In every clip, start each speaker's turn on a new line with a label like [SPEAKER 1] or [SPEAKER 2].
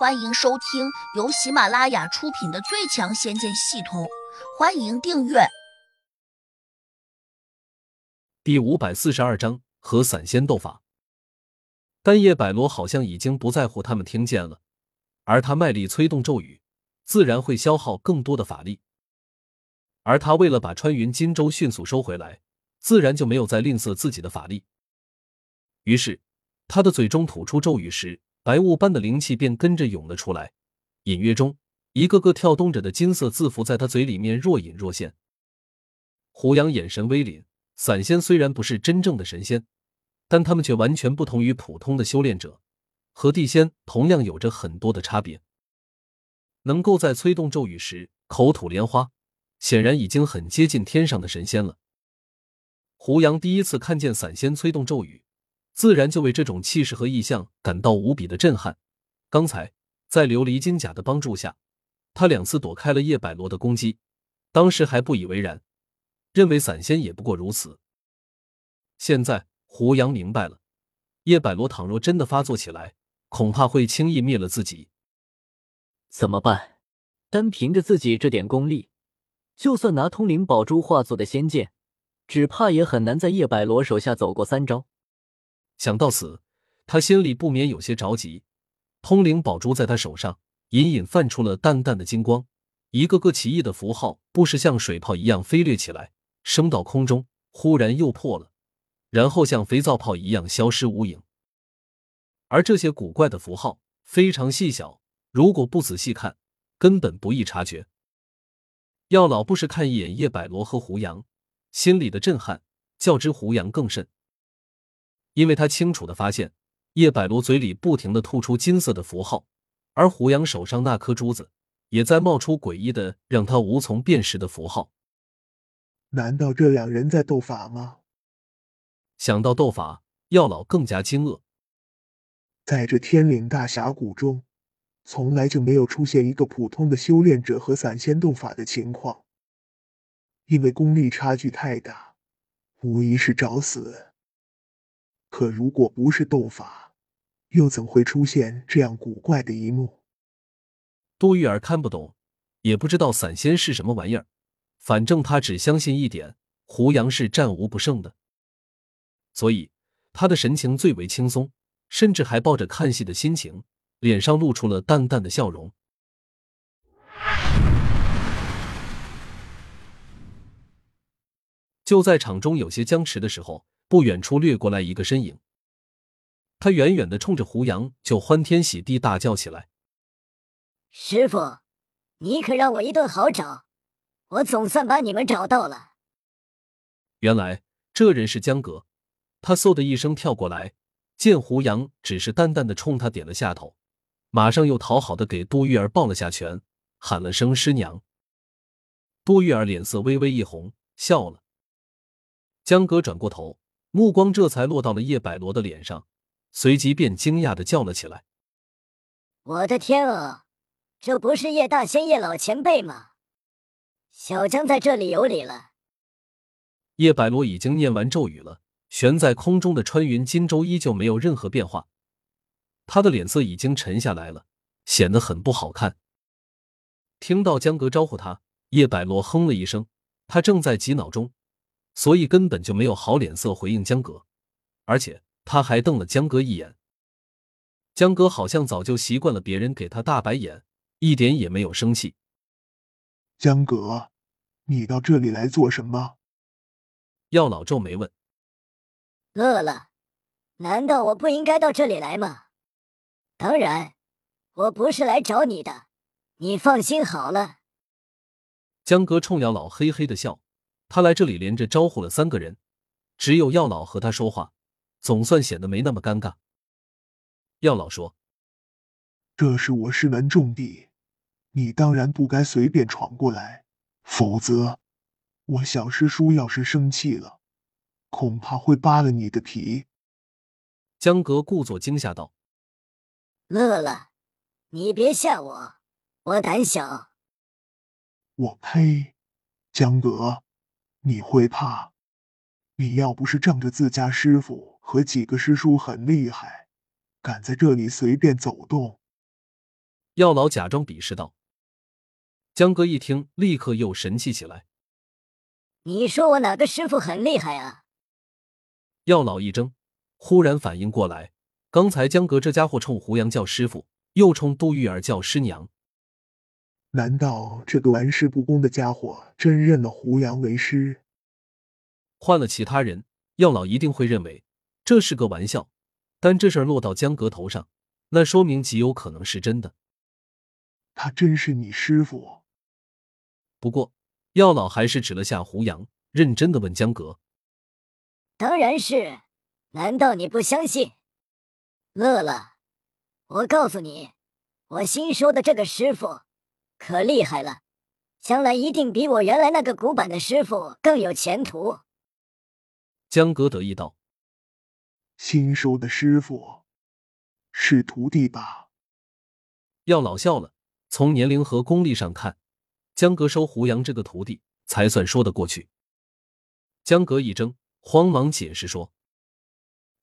[SPEAKER 1] 欢迎收听由喜马拉雅出品的《最强仙剑系统》，欢迎订阅。
[SPEAKER 2] 第五百四十二章和散仙斗法。但叶百罗好像已经不在乎他们听见了，而他卖力催动咒语，自然会消耗更多的法力。而他为了把穿云金舟迅速收回来，自然就没有再吝啬自己的法力。于是，他的嘴中吐出咒语时。白雾般的灵气便跟着涌了出来，隐约中，一个个跳动着的金色字符在他嘴里面若隐若现。胡杨眼神微凛，散仙虽然不是真正的神仙，但他们却完全不同于普通的修炼者，和地仙同样有着很多的差别。能够在催动咒语时口吐莲花，显然已经很接近天上的神仙了。胡杨第一次看见散仙催动咒语。自然就为这种气势和意象感到无比的震撼。刚才在琉璃金甲的帮助下，他两次躲开了叶百罗的攻击，当时还不以为然，认为散仙也不过如此。现在胡杨明白了，叶百罗倘若真的发作起来，恐怕会轻易灭了自己。
[SPEAKER 3] 怎么办？单凭着自己这点功力，就算拿通灵宝珠化作的仙剑，只怕也很难在叶百罗手下走过三招。
[SPEAKER 2] 想到此，他心里不免有些着急。通灵宝珠在他手上隐隐泛出了淡淡的金光，一个个奇异的符号不时像水泡一样飞掠起来，升到空中，忽然又破了，然后像肥皂泡一样消失无影。而这些古怪的符号非常细小，如果不仔细看，根本不易察觉。药老不时看一眼叶百罗和胡杨，心里的震撼较之胡杨更甚。因为他清楚的发现，叶百罗嘴里不停的吐出金色的符号，而胡杨手上那颗珠子也在冒出诡异的、让他无从辨识的符号。
[SPEAKER 4] 难道这两人在斗法吗？
[SPEAKER 2] 想到斗法，药老更加惊愕。
[SPEAKER 4] 在这天岭大峡谷中，从来就没有出现一个普通的修炼者和散仙斗法的情况，因为功力差距太大，无疑是找死。可如果不是斗法，又怎会出现这样古怪的一幕？
[SPEAKER 2] 杜玉儿看不懂，也不知道散仙是什么玩意儿。反正他只相信一点：胡杨是战无不胜的。所以他的神情最为轻松，甚至还抱着看戏的心情，脸上露出了淡淡的笑容。就在场中有些僵持的时候。不远处掠过来一个身影，他远远的冲着胡杨就欢天喜地大叫起来：“
[SPEAKER 5] 师傅，你可让我一顿好找！我总算把你们找到了。”
[SPEAKER 2] 原来这人是江格，他嗖的一声跳过来，见胡杨只是淡淡的冲他点了下头，马上又讨好的给杜玉儿抱了下拳，喊了声师娘。杜玉儿脸色微微一红，笑了。江格转过头。目光这才落到了叶百罗的脸上，随即便惊讶的叫了起来：“
[SPEAKER 5] 我的天啊，这不是叶大仙叶老前辈吗？小江在这里有礼了。”
[SPEAKER 2] 叶百罗已经念完咒语了，悬在空中的穿云金舟依旧没有任何变化，他的脸色已经沉下来了，显得很不好看。听到江哥招呼他，叶百罗哼了一声，他正在急恼中。所以根本就没有好脸色回应江哥，而且他还瞪了江哥一眼。江哥好像早就习惯了别人给他大白眼，一点也没有生气。
[SPEAKER 4] 江哥，你到这里来做什么？
[SPEAKER 2] 药老皱眉问。
[SPEAKER 5] 乐乐，难道我不应该到这里来吗？当然，我不是来找你的，你放心好了。
[SPEAKER 2] 江哥冲药老嘿嘿的笑。他来这里连着招呼了三个人，只有药老和他说话，总算显得没那么尴尬。药老说：“
[SPEAKER 4] 这是我师门重地，你当然不该随便闯过来，否则我小师叔要是生气了，恐怕会扒了你的皮。”
[SPEAKER 2] 江格故作惊吓道：“
[SPEAKER 5] 乐乐，你别吓我，我胆小。”
[SPEAKER 4] 我呸！江格。你会怕？你要不是仗着自家师傅和几个师叔很厉害，敢在这里随便走动，
[SPEAKER 2] 药老假装鄙视道。江哥一听，立刻又神气起来。
[SPEAKER 5] 你说我哪个师傅很厉害啊？
[SPEAKER 2] 药老一怔，忽然反应过来，刚才江哥这家伙冲胡杨叫师傅，又冲杜玉儿叫师娘，
[SPEAKER 4] 难道这个玩世不恭的家伙真认了胡杨为师？
[SPEAKER 2] 换了其他人，药老一定会认为这是个玩笑，但这事儿落到江哥头上，那说明极有可能是真的。
[SPEAKER 4] 他真是你师傅？
[SPEAKER 2] 不过。药老还是指了下胡杨，认真的问江格：“
[SPEAKER 5] 当然是，难道你不相信？”乐乐，我告诉你，我新收的这个师傅可厉害了，将来一定比我原来那个古板的师傅更有前途。
[SPEAKER 2] 江格得意道：“
[SPEAKER 4] 新收的师傅是徒弟吧？”
[SPEAKER 2] 药老笑了，从年龄和功力上看。江格收胡杨这个徒弟才算说得过去。江格一怔，慌忙解释说：“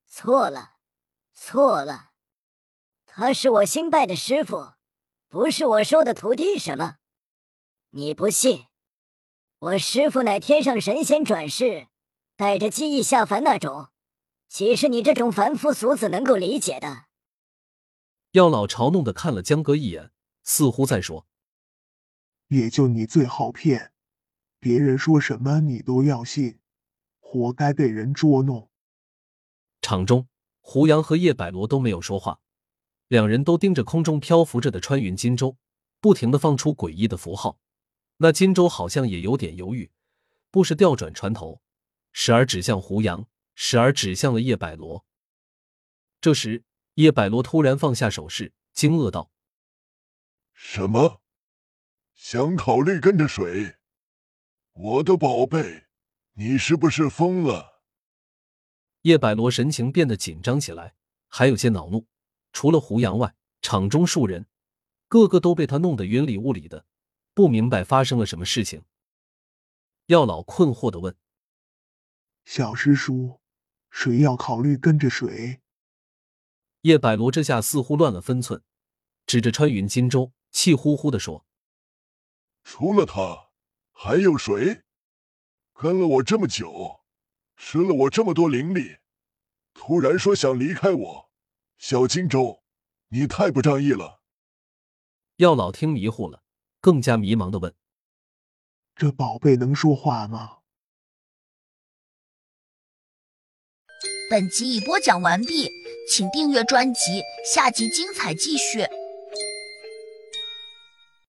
[SPEAKER 5] 错了，错了，他是我新拜的师傅，不是我收的徒弟。什么？你不信？我师傅乃天上神仙转世，带着记忆下凡那种，岂是你这种凡夫俗子能够理解的？”
[SPEAKER 2] 药老嘲弄的看了江哥一眼，似乎在说。
[SPEAKER 4] 也就你最好骗，别人说什么你都要信，活该被人捉弄。
[SPEAKER 2] 场中，胡杨和叶百罗都没有说话，两人都盯着空中漂浮着的穿云金舟，不停的放出诡异的符号。那金舟好像也有点犹豫，不时调转船头，时而指向胡杨，时而指向了叶百罗。这时，叶百罗突然放下手势，惊愕道：“
[SPEAKER 6] 什么？”想考虑跟着水，我的宝贝，你是不是疯了？
[SPEAKER 2] 叶百罗神情变得紧张起来，还有些恼怒。除了胡杨外，场中数人个个都被他弄得云里雾里的，不明白发生了什么事情。药老困惑的问：“
[SPEAKER 4] 小师叔，谁要考虑跟着谁？”
[SPEAKER 2] 叶百罗这下似乎乱了分寸，指着穿云金舟，气呼呼的说。
[SPEAKER 6] 除了他，还有谁？跟了我这么久，吃了我这么多灵力，突然说想离开我，小金州，你太不仗义了。
[SPEAKER 2] 药老听迷糊了，更加迷茫的问：“
[SPEAKER 4] 这宝贝能说话吗？”
[SPEAKER 1] 本集已播讲完毕，请订阅专辑，下集精彩继续。